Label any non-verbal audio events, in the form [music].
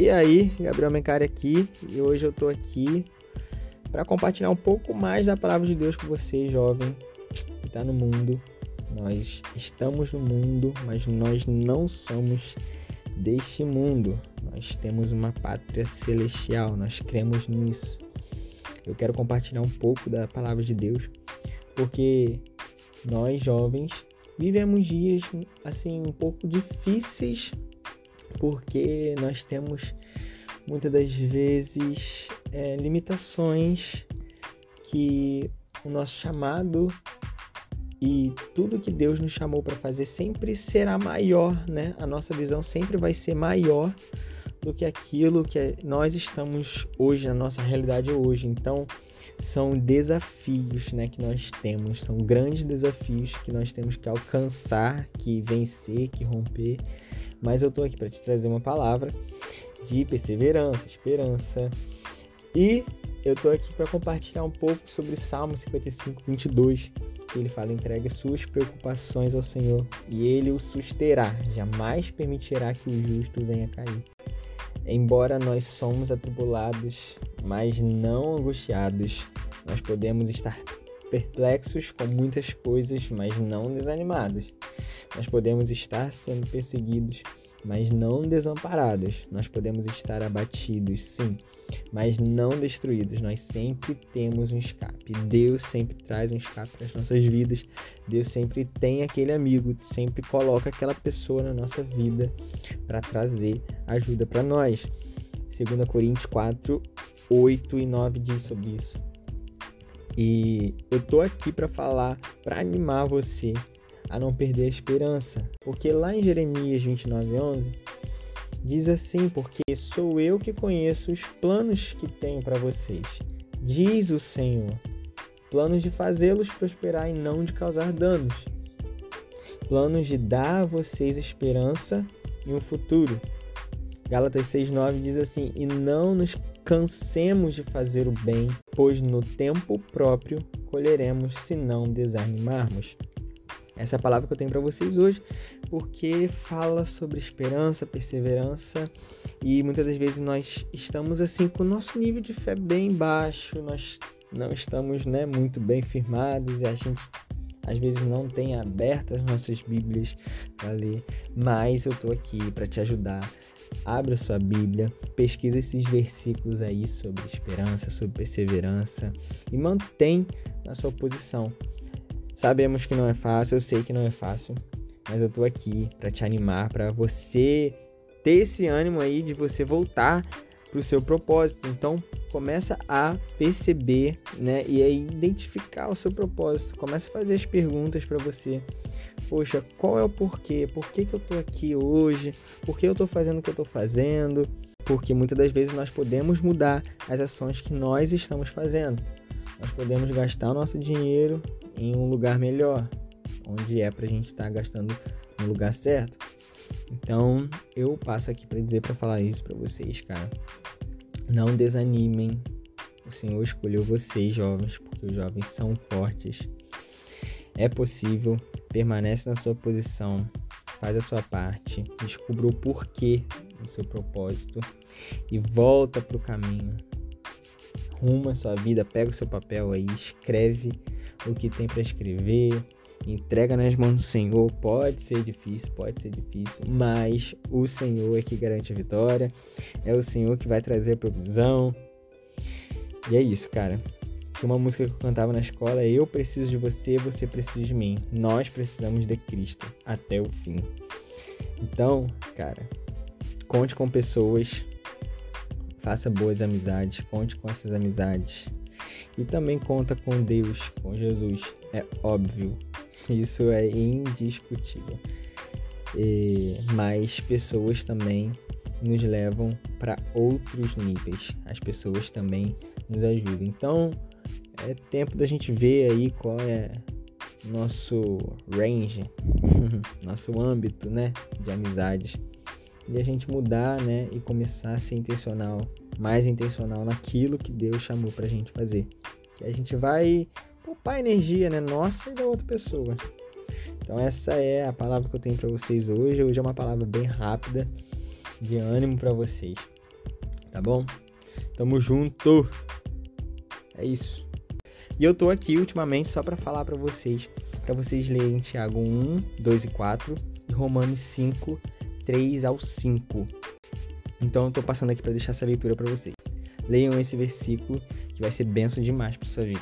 E aí, Gabriel Mencari aqui, e hoje eu tô aqui para compartilhar um pouco mais da palavra de Deus com você, jovem, que está no mundo. Nós estamos no mundo, mas nós não somos deste mundo. Nós temos uma pátria celestial, nós cremos nisso. Eu quero compartilhar um pouco da palavra de Deus, porque nós jovens vivemos dias assim um pouco difíceis porque nós temos muitas das vezes é, limitações que o nosso chamado e tudo que Deus nos chamou para fazer sempre será maior, né? A nossa visão sempre vai ser maior do que aquilo que nós estamos hoje, na nossa realidade hoje. Então, são desafios, né, que nós temos, são grandes desafios que nós temos que alcançar, que vencer, que romper mas eu tô aqui para te trazer uma palavra de perseverança, esperança. E eu tô aqui para compartilhar um pouco sobre Salmo 55, 22, que ele fala: entregue suas preocupações ao Senhor e ele o susterá, jamais permitirá que o justo venha cair. Embora nós somos atribulados, mas não angustiados, nós podemos estar perplexos com muitas coisas, mas não desanimados. Nós podemos estar sendo perseguidos, mas não desamparados. Nós podemos estar abatidos, sim, mas não destruídos. Nós sempre temos um escape. Deus sempre traz um escape para as nossas vidas. Deus sempre tem aquele amigo, sempre coloca aquela pessoa na nossa vida para trazer ajuda para nós. 2 Coríntios 4, 8 e 9 diz sobre isso. E eu tô aqui para falar, para animar você a não perder a esperança. Porque lá em Jeremias 29:11 diz assim: "Porque sou eu que conheço os planos que tenho para vocês", diz o Senhor. Planos de fazê-los prosperar e não de causar danos. Planos de dar a vocês esperança e um futuro. Gálatas 6:9 diz assim: "E não nos cansemos de fazer o bem, pois no tempo próprio colheremos se não desanimarmos." Essa é a palavra que eu tenho para vocês hoje, porque fala sobre esperança, perseverança e muitas das vezes nós estamos assim com o nosso nível de fé bem baixo, nós não estamos, né, muito bem firmados e a gente às vezes não tem aberto as nossas Bíblias para ler, mas eu estou aqui para te ajudar. Abra sua Bíblia, pesquisa esses versículos aí sobre esperança, sobre perseverança e mantém na sua posição. Sabemos que não é fácil, eu sei que não é fácil, mas eu tô aqui para te animar, para você ter esse ânimo aí de você voltar para o seu propósito. Então, começa a perceber, né, e a identificar o seu propósito. Começa a fazer as perguntas para você. Poxa, qual é o porquê? Por que, que eu tô aqui hoje? Por que eu tô fazendo o que eu tô fazendo? Porque muitas das vezes nós podemos mudar as ações que nós estamos fazendo. Nós podemos gastar o nosso dinheiro em um lugar melhor, onde é para a gente estar tá gastando no lugar certo. Então, eu passo aqui para dizer para falar isso para vocês, cara. Não desanimem. O Senhor escolheu vocês, jovens, porque os jovens são fortes. É possível, permanece na sua posição, faz a sua parte, descubra o porquê do seu propósito e volta para o caminho. Ruma a sua vida, pega o seu papel aí, escreve o que tem para escrever, entrega nas mãos do Senhor. Pode ser difícil, pode ser difícil, mas o Senhor é que garante a vitória, é o Senhor que vai trazer a provisão. E é isso, cara. Tinha uma música que eu cantava na escola: Eu preciso de você, você precisa de mim. Nós precisamos de Cristo até o fim. Então, cara, conte com pessoas, faça boas amizades, conte com essas amizades e também conta com Deus, com Jesus. É óbvio, isso é indiscutível. E, mas pessoas também nos levam para outros níveis. As pessoas também nos ajudam. Então é tempo da gente ver aí qual é nosso range, [laughs] nosso âmbito, né, de amizades e a gente mudar, né, e começar a ser intencional, mais intencional naquilo que Deus chamou para a gente fazer. Que a gente vai poupar energia, né, nossa e da outra pessoa. Então essa é a palavra que eu tenho para vocês hoje. Hoje é uma palavra bem rápida, de ânimo para vocês. Tá bom? Tamo junto. É isso. E eu tô aqui ultimamente só para falar para vocês, para vocês lerem Tiago 1, 2 e 4 e Romanos 5, 3 ao 5. Então eu tô passando aqui para deixar essa leitura para vocês. Leiam esse versículo que vai ser benção demais para sua vida.